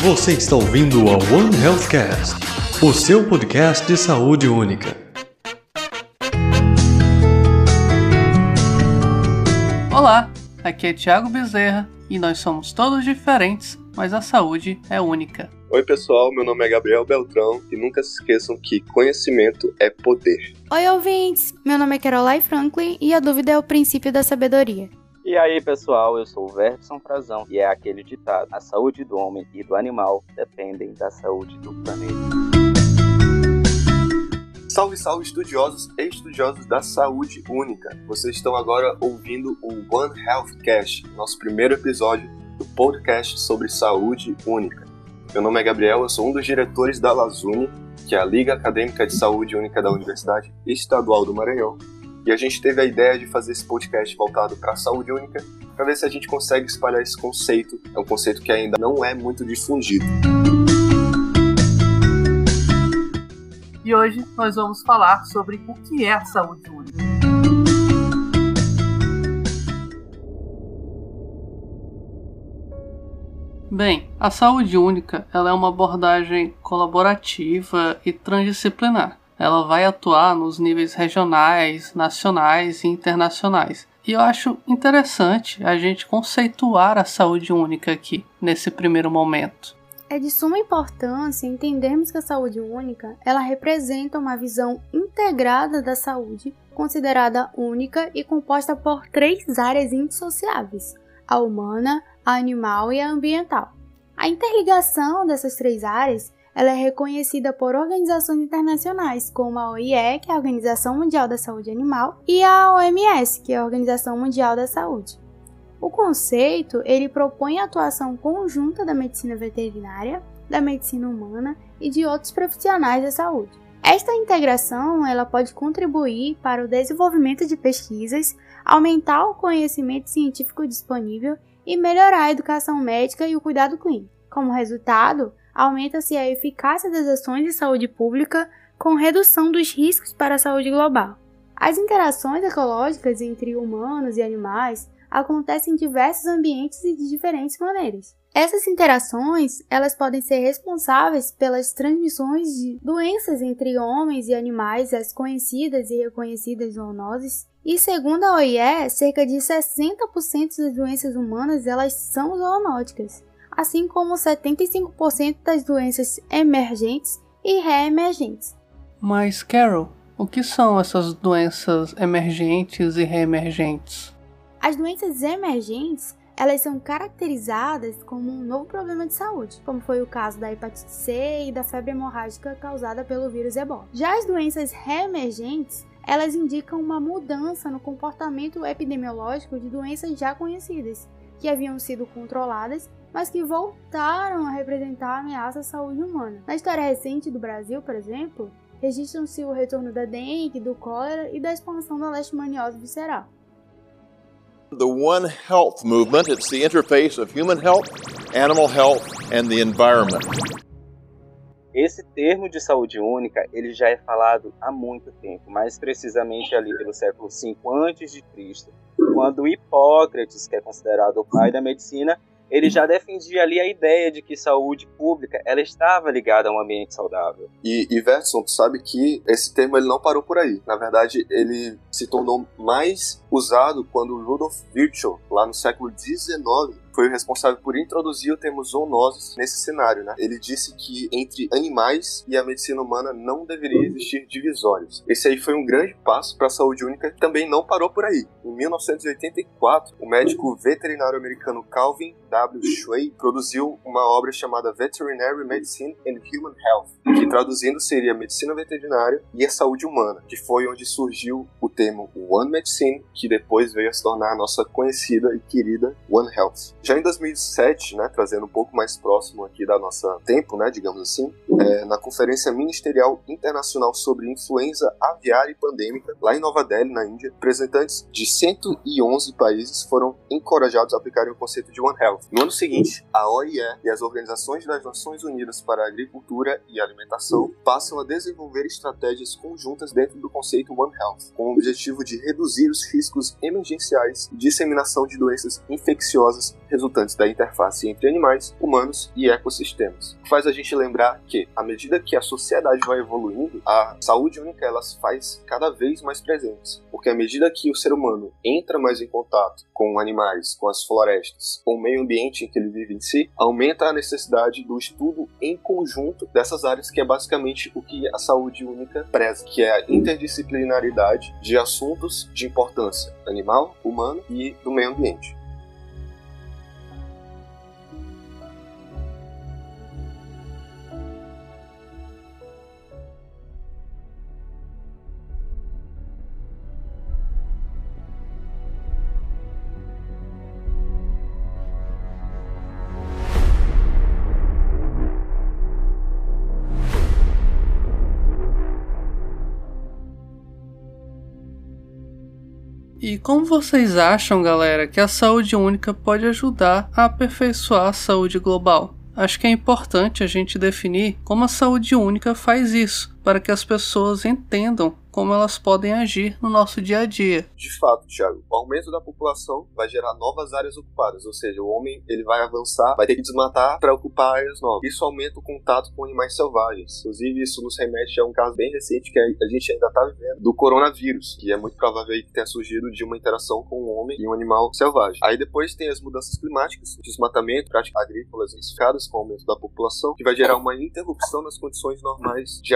Você está ouvindo a One Healthcast, o seu podcast de saúde única. Olá, aqui é Thiago Bezerra e nós somos todos diferentes, mas a saúde é única. Oi, pessoal, meu nome é Gabriel Beltrão e nunca se esqueçam que conhecimento é poder. Oi, ouvintes! Meu nome é Caroline Franklin e a dúvida é o princípio da sabedoria. E aí, pessoal, eu sou o Verson Frazão e é aquele ditado: a saúde do homem e do animal dependem da saúde do planeta. Salve, salve, estudiosos e estudiosos da saúde única. Vocês estão agora ouvindo o One Health Cast, nosso primeiro episódio do podcast sobre saúde única. Meu nome é Gabriel, eu sou um dos diretores da Lazune, que é a Liga Acadêmica de Saúde Única da Universidade Estadual do Maranhão. E a gente teve a ideia de fazer esse podcast voltado para a saúde única, para ver se a gente consegue espalhar esse conceito. É um conceito que ainda não é muito difundido. E hoje nós vamos falar sobre o que é a saúde única. Bem, a saúde única ela é uma abordagem colaborativa e transdisciplinar. Ela vai atuar nos níveis regionais, nacionais e internacionais. E eu acho interessante a gente conceituar a saúde única aqui, nesse primeiro momento. É de suma importância entendermos que a saúde única, ela representa uma visão integrada da saúde, considerada única e composta por três áreas indissociáveis: a humana, a animal e a ambiental. A interligação dessas três áreas ela é reconhecida por organizações internacionais, como a OIE, que é a Organização Mundial da Saúde Animal, e a OMS, que é a Organização Mundial da Saúde. O conceito ele propõe a atuação conjunta da medicina veterinária, da medicina humana e de outros profissionais da saúde. Esta integração ela pode contribuir para o desenvolvimento de pesquisas, aumentar o conhecimento científico disponível e melhorar a educação médica e o cuidado clínico. Como resultado, aumenta-se a eficácia das ações de saúde pública com redução dos riscos para a saúde global. As interações ecológicas entre humanos e animais acontecem em diversos ambientes e de diferentes maneiras. Essas interações, elas podem ser responsáveis pelas transmissões de doenças entre homens e animais, as conhecidas e reconhecidas zoonoses, e segundo a OIE, cerca de 60% das doenças humanas elas são zoonóticas, assim como 75% das doenças emergentes e reemergentes. Mas, Carol, o que são essas doenças emergentes e reemergentes? As doenças emergentes elas são caracterizadas como um novo problema de saúde, como foi o caso da hepatite C e da febre hemorrágica causada pelo vírus Ebola. Já as doenças reemergentes elas indicam uma mudança no comportamento epidemiológico de doenças já conhecidas, que haviam sido controladas, mas que voltaram a representar ameaça à saúde humana. Na história recente do Brasil, por exemplo, registram-se o retorno da dengue, do cólera e da expansão da leishmaniose visceral. The One Health movement, it's the interface of human health, animal health and the environment. Esse termo de saúde única, ele já é falado há muito tempo, mais precisamente ali pelo século V a.C., quando Hipócrates, que é considerado o pai da medicina, ele já defendia ali a ideia de que saúde pública ela estava ligada a um ambiente saudável. E, e Verson, tu sabe que esse termo ele não parou por aí. Na verdade, ele se tornou mais usado quando Rudolf Virchow, lá no século XIX, foi o responsável por introduzir o termo zoonoses nesse cenário, né? Ele disse que entre animais e a medicina humana não deveria existir divisórios. Esse aí foi um grande passo para a saúde única que também não parou por aí. Em 1984, o médico veterinário americano Calvin W. Schway produziu uma obra chamada Veterinary Medicine and Human Health, que traduzindo seria medicina veterinária e a saúde humana, que foi onde surgiu o termo One Medicine, que depois veio a se tornar a nossa conhecida e querida One Health. Já em 2007, né, trazendo um pouco mais próximo aqui da nossa tempo, né, digamos assim, é, na Conferência Ministerial Internacional sobre Influenza Aviária e Pandêmica, lá em Nova Delhi, na Índia, representantes de 111 países foram encorajados a aplicarem o conceito de One Health. No ano seguinte, a OIE e as Organizações das Nações Unidas para a Agricultura e Alimentação passam a desenvolver estratégias conjuntas dentro do conceito One Health, com o objetivo de reduzir os riscos riscos emergenciais e disseminação de doenças infecciosas resultantes da interface entre animais, humanos e ecossistemas. Faz a gente lembrar que, à medida que a sociedade vai evoluindo, a saúde única ela se faz cada vez mais presente, porque à medida que o ser humano entra mais em contato com animais, com as florestas, com o meio ambiente em que ele vive em si, aumenta a necessidade do estudo em conjunto dessas áreas, que é basicamente o que a saúde única preza, que é a interdisciplinaridade de assuntos de importância animal, humano e do meio ambiente. E como vocês acham, galera, que a saúde única pode ajudar a aperfeiçoar a saúde global? Acho que é importante a gente definir como a saúde única faz isso, para que as pessoas entendam como elas podem agir no nosso dia a dia. De fato, Thiago, o aumento da população vai gerar novas áreas ocupadas, ou seja, o homem ele vai avançar, vai ter que desmatar para ocupar áreas novas. Isso aumenta o contato com animais selvagens. Inclusive, isso nos remete a um caso bem recente que a gente ainda está vivendo, do coronavírus, que é muito provável que tenha surgido de uma interação com um homem e um animal selvagem. Aí depois tem as mudanças climáticas, desmatamento, práticas agrícolas intensificadas com o aumento da população, que vai gerar uma interrupção nas condições normais de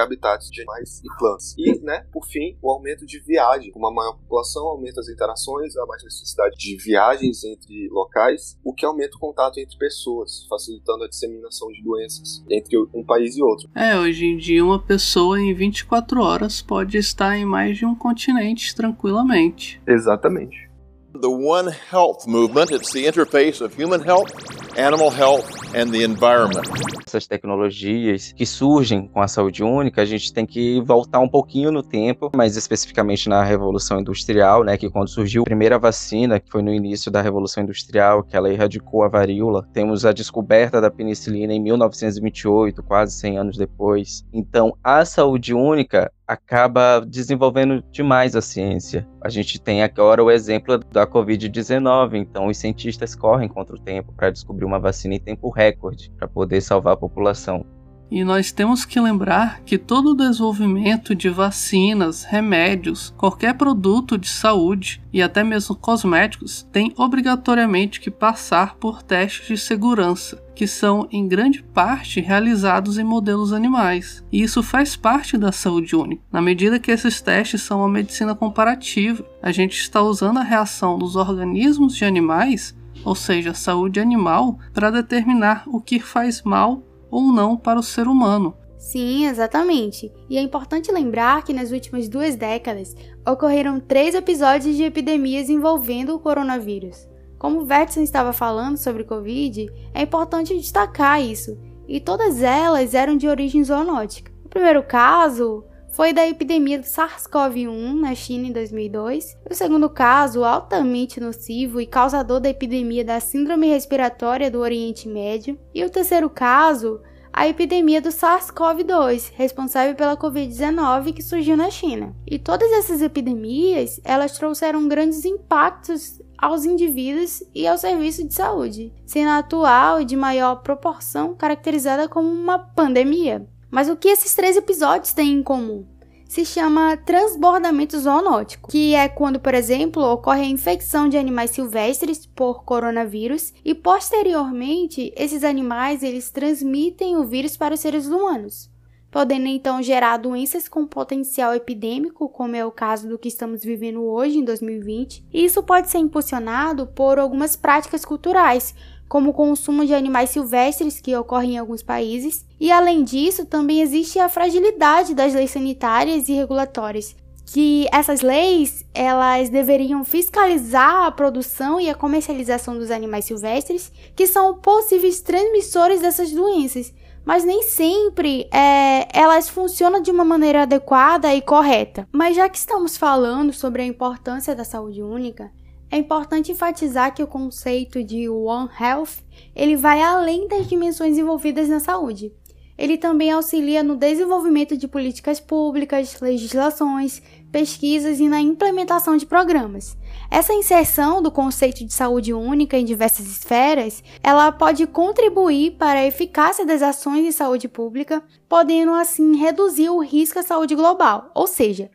de animais e plantas. E, né, por fim, o aumento de viagem. Com uma maior população, aumenta as interações, há mais necessidade de viagens entre locais, o que aumenta o contato entre pessoas, facilitando a disseminação de doenças entre um país e outro. É, hoje em dia, uma pessoa em 24 horas pode estar em mais de um continente tranquilamente. Exatamente. The One Health movement, it's the interface of human health, animal health, and the environment. Essas tecnologias que surgem com a saúde única, a gente tem que voltar um pouquinho no tempo, mais especificamente na Revolução Industrial, né, que quando surgiu a primeira vacina, que foi no início da Revolução Industrial, que ela erradicou a varíola, temos a descoberta da penicilina em 1928, quase 100 anos depois. Então, a saúde única acaba desenvolvendo demais a ciência. A gente tem agora o exemplo da Covid-19, então os cientistas correm contra o tempo para descobrir uma vacina em tempo recorde para poder salvar a população. E nós temos que lembrar que todo o desenvolvimento de vacinas, remédios, qualquer produto de saúde e até mesmo cosméticos tem obrigatoriamente que passar por testes de segurança, que são em grande parte realizados em modelos animais. E isso faz parte da saúde única. Na medida que esses testes são uma medicina comparativa, a gente está usando a reação dos organismos de animais, ou seja, saúde animal, para determinar o que faz mal ou não para o ser humano. Sim, exatamente. E é importante lembrar que nas últimas duas décadas ocorreram três episódios de epidemias envolvendo o coronavírus. Como o Vertson estava falando sobre Covid, é importante destacar isso, e todas elas eram de origem zoonótica. O primeiro caso foi da epidemia do SARS-CoV-1 na China em 2002. O segundo caso, altamente nocivo e causador da epidemia da Síndrome Respiratória do Oriente Médio. E o terceiro caso, a epidemia do SARS-CoV-2, responsável pela Covid-19 que surgiu na China. E todas essas epidemias, elas trouxeram grandes impactos aos indivíduos e ao serviço de saúde, sendo a atual e de maior proporção caracterizada como uma pandemia. Mas o que esses três episódios têm em comum? Se chama transbordamento zoonótico, que é quando, por exemplo, ocorre a infecção de animais silvestres por coronavírus e posteriormente esses animais eles transmitem o vírus para os seres humanos, podendo então gerar doenças com potencial epidêmico, como é o caso do que estamos vivendo hoje em 2020. E isso pode ser impulsionado por algumas práticas culturais, como o consumo de animais silvestres que ocorre em alguns países, e além disso, também existe a fragilidade das leis sanitárias e regulatórias, que essas leis elas deveriam fiscalizar a produção e a comercialização dos animais silvestres, que são possíveis transmissores dessas doenças, mas nem sempre é, elas funcionam de uma maneira adequada e correta. Mas já que estamos falando sobre a importância da saúde única, é importante enfatizar que o conceito de One Health ele vai além das dimensões envolvidas na saúde. Ele também auxilia no desenvolvimento de políticas públicas, legislações, pesquisas e na implementação de programas. Essa inserção do conceito de saúde única em diversas esferas, ela pode contribuir para a eficácia das ações de saúde pública, podendo assim reduzir o risco à saúde global. Ou seja,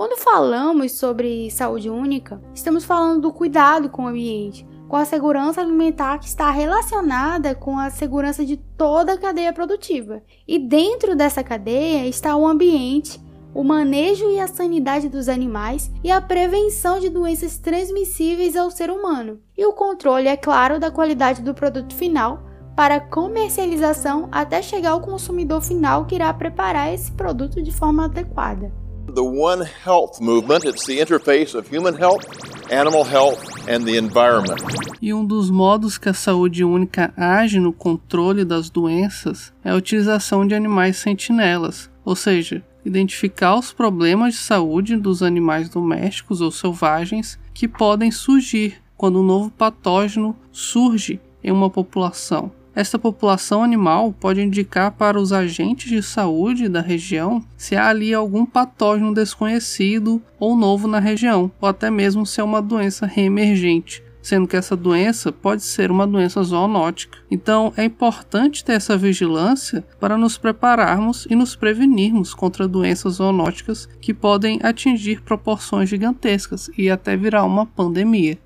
quando falamos sobre saúde única, estamos falando do cuidado com o ambiente, com a segurança alimentar que está relacionada com a segurança de toda a cadeia produtiva. E dentro dessa cadeia está o ambiente, o manejo e a sanidade dos animais e a prevenção de doenças transmissíveis ao ser humano. E o controle, é claro, da qualidade do produto final para comercialização até chegar ao consumidor final que irá preparar esse produto de forma adequada. The One Health movement, it's the interface of human health, animal health and the environment. E um dos modos que a saúde única age no controle das doenças é a utilização de animais sentinelas, ou seja, identificar os problemas de saúde dos animais domésticos ou selvagens que podem surgir quando um novo patógeno surge em uma população. Esta população animal pode indicar para os agentes de saúde da região se há ali algum patógeno desconhecido ou novo na região, ou até mesmo se é uma doença reemergente, sendo que essa doença pode ser uma doença zoonótica. Então é importante ter essa vigilância para nos prepararmos e nos prevenirmos contra doenças zoonóticas que podem atingir proporções gigantescas e até virar uma pandemia.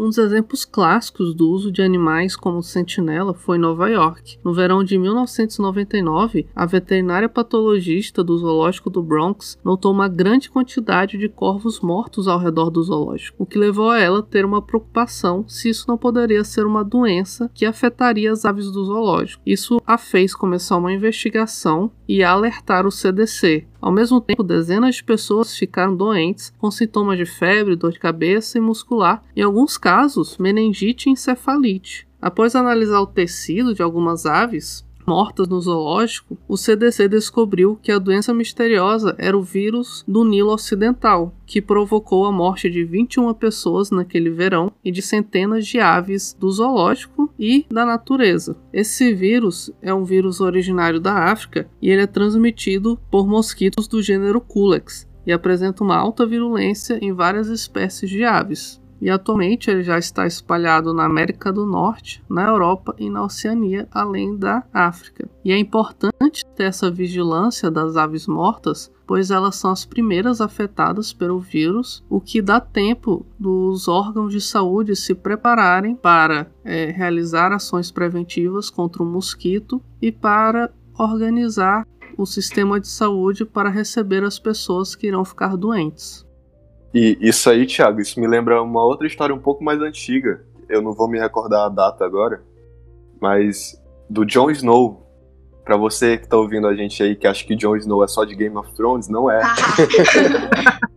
Um dos exemplos clássicos do uso de animais como sentinela foi Nova York. No verão de 1999, a veterinária patologista do zoológico do Bronx notou uma grande quantidade de corvos mortos ao redor do zoológico, o que levou a ela a ter uma preocupação se isso não poderia ser uma doença que afetaria as aves do zoológico. Isso a fez começar uma investigação e alertar o CDC, ao mesmo tempo, dezenas de pessoas ficaram doentes com sintomas de febre, dor de cabeça e muscular, em alguns casos, meningite e encefalite. Após analisar o tecido de algumas aves, mortas no zoológico, o CDC descobriu que a doença misteriosa era o vírus do Nilo Ocidental, que provocou a morte de 21 pessoas naquele verão e de centenas de aves do zoológico e da natureza. Esse vírus é um vírus originário da África e ele é transmitido por mosquitos do gênero Culex e apresenta uma alta virulência em várias espécies de aves e atualmente ele já está espalhado na América do Norte, na Europa e na Oceania, além da África. E é importante ter essa vigilância das aves mortas, pois elas são as primeiras afetadas pelo vírus, o que dá tempo dos órgãos de saúde se prepararem para é, realizar ações preventivas contra o mosquito e para organizar o sistema de saúde para receber as pessoas que irão ficar doentes. E isso aí, Thiago, isso me lembra uma outra história um pouco mais antiga. Eu não vou me recordar a data agora, mas do Jon Snow. Pra você que tá ouvindo a gente aí que acha que Jon Snow é só de Game of Thrones, não é.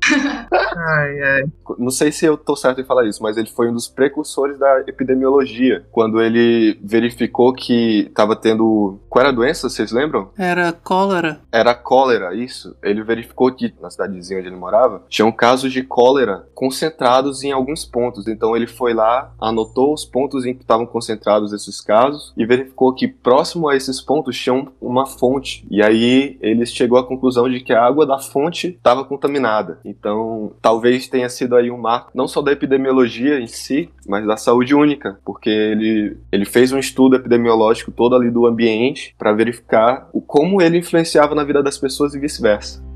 ai, ai. Não sei se eu tô certo em falar isso, mas ele foi um dos precursores da epidemiologia. Quando ele verificou que tava tendo. Qual era a doença, vocês lembram? Era cólera. Era cólera, isso. Ele verificou que na cidadezinha onde ele morava tinham casos de cólera concentrados em alguns pontos. Então ele foi lá, anotou os pontos em que estavam concentrados esses casos e verificou que próximo a esses pontos tinha uma fonte. E aí ele chegou à conclusão de que a água da fonte estava contaminada. Então, talvez tenha sido aí um marco não só da epidemiologia em si, mas da saúde única, porque ele, ele fez um estudo epidemiológico todo ali do ambiente para verificar o, como ele influenciava na vida das pessoas e vice-versa.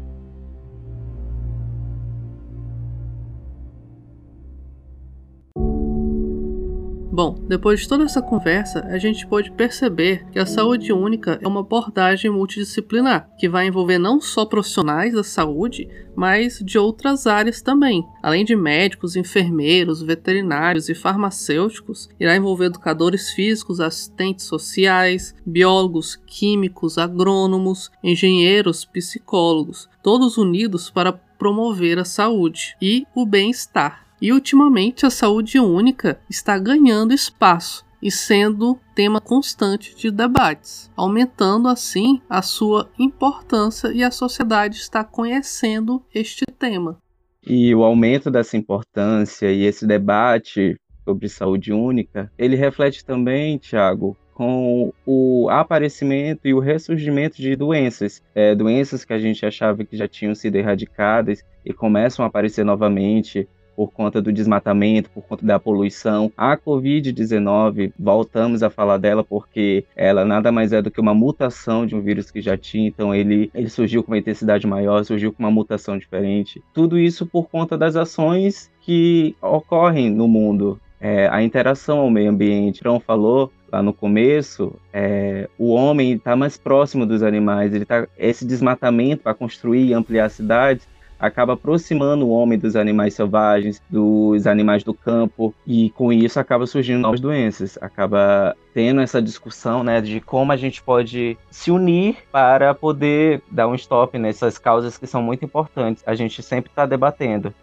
Bom, depois de toda essa conversa, a gente pode perceber que a saúde única é uma abordagem multidisciplinar, que vai envolver não só profissionais da saúde, mas de outras áreas também. Além de médicos, enfermeiros, veterinários e farmacêuticos, irá envolver educadores físicos, assistentes sociais, biólogos, químicos, agrônomos, engenheiros, psicólogos, todos unidos para promover a saúde e o bem-estar. E ultimamente a saúde única está ganhando espaço e sendo tema constante de debates, aumentando assim a sua importância e a sociedade está conhecendo este tema. E o aumento dessa importância e esse debate sobre saúde única, ele reflete também, Tiago, com o aparecimento e o ressurgimento de doenças, é, doenças que a gente achava que já tinham sido erradicadas e começam a aparecer novamente, por conta do desmatamento, por conta da poluição. A Covid-19, voltamos a falar dela porque ela nada mais é do que uma mutação de um vírus que já tinha, então ele, ele surgiu com uma intensidade maior, surgiu com uma mutação diferente. Tudo isso por conta das ações que ocorrem no mundo. É, a interação ao meio ambiente. João falou lá no começo, é, o homem está mais próximo dos animais. Ele tá, esse desmatamento para construir e ampliar cidades acaba aproximando o homem dos animais selvagens, dos animais do campo, e com isso acaba surgindo novas doenças, acaba tendo essa discussão, né, de como a gente pode se unir para poder dar um stop nessas causas que são muito importantes. A gente sempre está debatendo.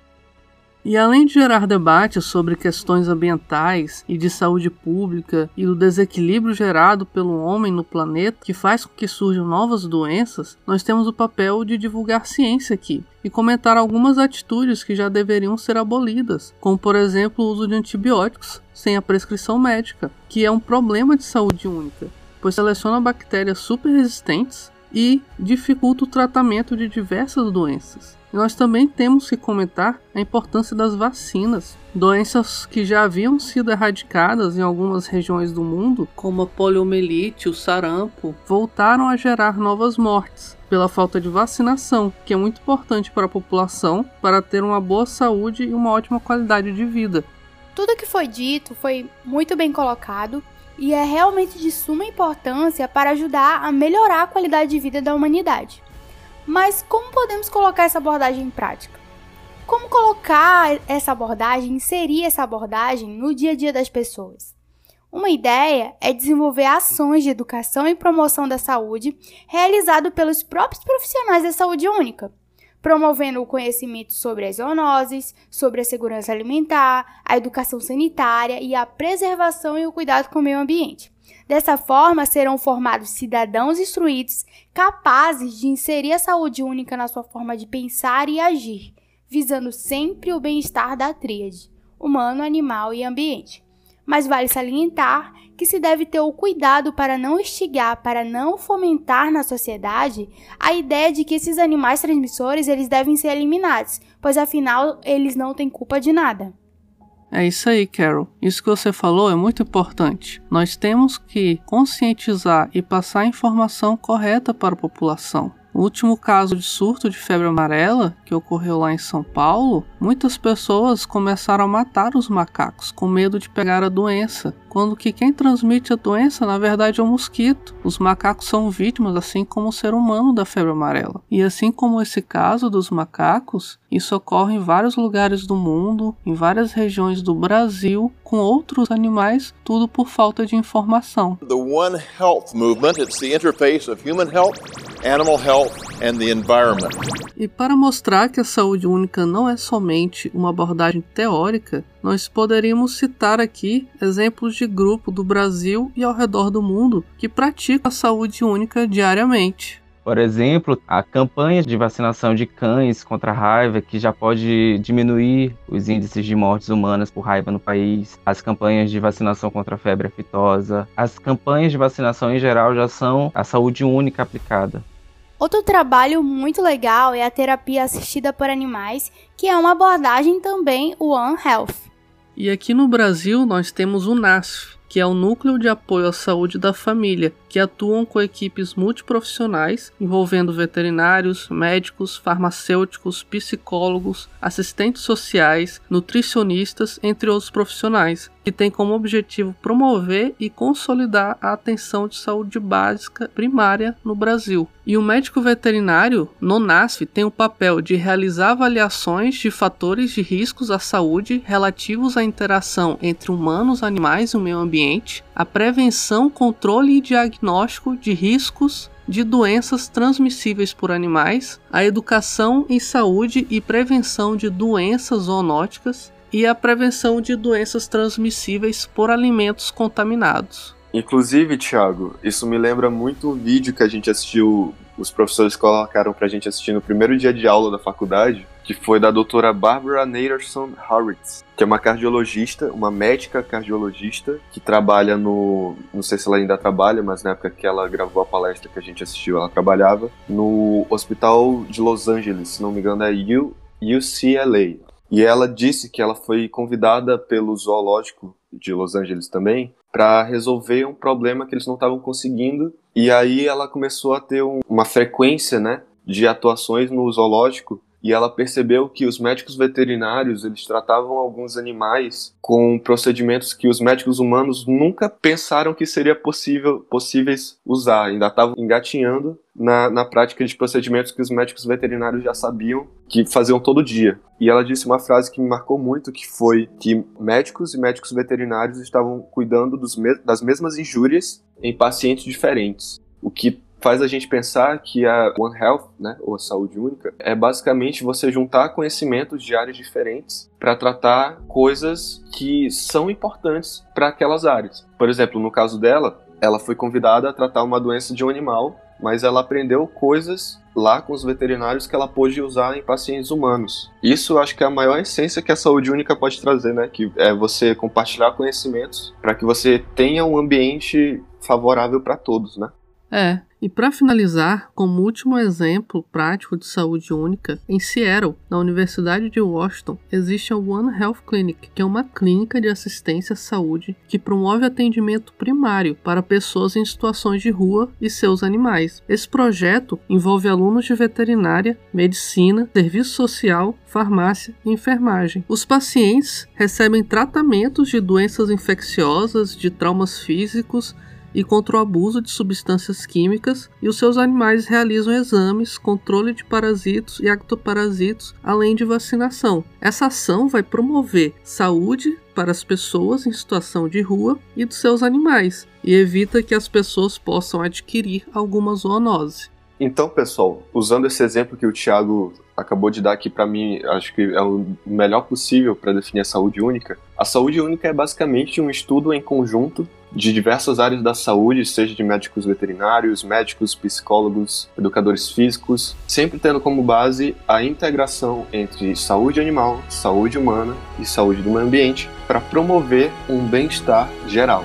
E além de gerar debates sobre questões ambientais e de saúde pública e do desequilíbrio gerado pelo homem no planeta que faz com que surjam novas doenças, nós temos o papel de divulgar ciência aqui e comentar algumas atitudes que já deveriam ser abolidas, como por exemplo o uso de antibióticos sem a prescrição médica, que é um problema de saúde única, pois seleciona bactérias super resistentes e dificulta o tratamento de diversas doenças. Nós também temos que comentar a importância das vacinas. Doenças que já haviam sido erradicadas em algumas regiões do mundo, como a poliomielite, o sarampo, voltaram a gerar novas mortes pela falta de vacinação, que é muito importante para a população para ter uma boa saúde e uma ótima qualidade de vida. Tudo que foi dito foi muito bem colocado e é realmente de suma importância para ajudar a melhorar a qualidade de vida da humanidade. Mas como podemos colocar essa abordagem em prática? Como colocar essa abordagem, inserir essa abordagem no dia a dia das pessoas? Uma ideia é desenvolver ações de educação e promoção da saúde realizado pelos próprios profissionais da saúde única, promovendo o conhecimento sobre as zoonoses, sobre a segurança alimentar, a educação sanitária e a preservação e o cuidado com o meio ambiente. Dessa forma, serão formados cidadãos instruídos capazes de inserir a saúde única na sua forma de pensar e agir, visando sempre o bem-estar da tríade humano, animal e ambiente. Mas vale salientar que se deve ter o cuidado para não instigar, para não fomentar na sociedade a ideia de que esses animais transmissores eles devem ser eliminados, pois afinal eles não têm culpa de nada. É isso aí, Carol. Isso que você falou é muito importante. Nós temos que conscientizar e passar a informação correta para a população. O último caso de surto de febre amarela, que ocorreu lá em São Paulo, muitas pessoas começaram a matar os macacos com medo de pegar a doença, quando que quem transmite a doença na verdade é o mosquito. Os macacos são vítimas assim como o ser humano da febre amarela. E assim como esse caso dos macacos, isso ocorre em vários lugares do mundo, em várias regiões do Brasil, com outros animais, tudo por falta de informação. The One Health movement, it's the interface of human health, animal health and the environment. E para mostrar que a saúde única não é somente uma abordagem teórica, nós poderíamos citar aqui exemplos de grupo do Brasil e ao redor do mundo que praticam a saúde única diariamente. Por exemplo, a campanha de vacinação de cães contra a raiva, que já pode diminuir os índices de mortes humanas por raiva no país, as campanhas de vacinação contra a febre aftosa, as campanhas de vacinação em geral já são a saúde única aplicada. Outro trabalho muito legal é a terapia assistida por animais, que é uma abordagem também One Health. E aqui no Brasil nós temos o NASF, que é o Núcleo de Apoio à Saúde da Família, que atuam com equipes multiprofissionais envolvendo veterinários, médicos, farmacêuticos, psicólogos, assistentes sociais, nutricionistas, entre outros profissionais, que tem como objetivo promover e consolidar a atenção de saúde básica primária no Brasil. E o médico veterinário, no NASF, tem o papel de realizar avaliações de fatores de riscos à saúde relativos à interação entre humanos, animais e o meio ambiente, a prevenção, controle e diagnóstico de riscos de doenças transmissíveis por animais, a educação em saúde e prevenção de doenças zoonóticas e a prevenção de doenças transmissíveis por alimentos contaminados. Inclusive, Thiago, isso me lembra muito o vídeo que a gente assistiu, os professores colocaram pra gente assistir no primeiro dia de aula da faculdade, que foi da doutora Barbara Naderson Horwitz, que é uma cardiologista, uma médica cardiologista, que trabalha no. Não sei se ela ainda trabalha, mas na época que ela gravou a palestra que a gente assistiu, ela trabalhava no Hospital de Los Angeles, se não me engano é UCLA. E ela disse que ela foi convidada pelo zoológico de Los Angeles também para resolver um problema que eles não estavam conseguindo. E aí ela começou a ter um, uma frequência, né, de atuações no zoológico e ela percebeu que os médicos veterinários eles tratavam alguns animais com procedimentos que os médicos humanos nunca pensaram que seria possível possíveis usar, ainda estavam engatinhando na, na prática de procedimentos que os médicos veterinários já sabiam que faziam todo dia. E ela disse uma frase que me marcou muito, que foi que médicos e médicos veterinários estavam cuidando me das mesmas injúrias em pacientes diferentes, o que faz a gente pensar que a One Health, né, ou saúde única, é basicamente você juntar conhecimentos de áreas diferentes para tratar coisas que são importantes para aquelas áreas. Por exemplo, no caso dela, ela foi convidada a tratar uma doença de um animal, mas ela aprendeu coisas lá com os veterinários que ela pôde usar em pacientes humanos. Isso acho que é a maior essência que a saúde única pode trazer, né? Que é você compartilhar conhecimentos para que você tenha um ambiente favorável para todos, né? É, e para finalizar, como último exemplo prático de saúde única, em Seattle, na Universidade de Washington, existe a One Health Clinic, que é uma clínica de assistência à saúde que promove atendimento primário para pessoas em situações de rua e seus animais. Esse projeto envolve alunos de veterinária, medicina, serviço social, farmácia e enfermagem. Os pacientes recebem tratamentos de doenças infecciosas, de traumas físicos e contra o abuso de substâncias químicas, e os seus animais realizam exames, controle de parasitos e ectoparasitos, além de vacinação. Essa ação vai promover saúde para as pessoas em situação de rua e dos seus animais, e evita que as pessoas possam adquirir alguma zoonose. Então, pessoal, usando esse exemplo que o Thiago acabou de dar aqui para mim, acho que é o melhor possível para definir a saúde única. A saúde única é basicamente um estudo em conjunto de diversas áreas da saúde, seja de médicos veterinários, médicos, psicólogos, educadores físicos, sempre tendo como base a integração entre saúde animal, saúde humana e saúde do meio ambiente para promover um bem-estar geral.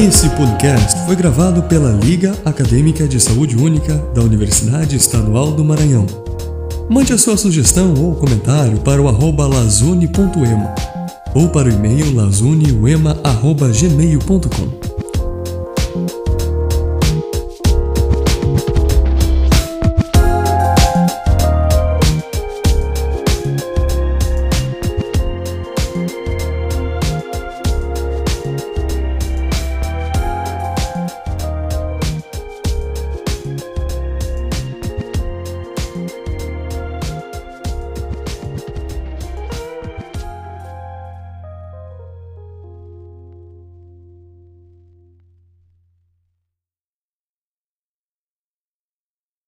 Esse podcast foi gravado pela Liga Acadêmica de Saúde Única da Universidade Estadual do Maranhão. Mande a sua sugestão ou comentário para o arroba lazune.ema ou para o e-mail lazuneuema.gmail.com.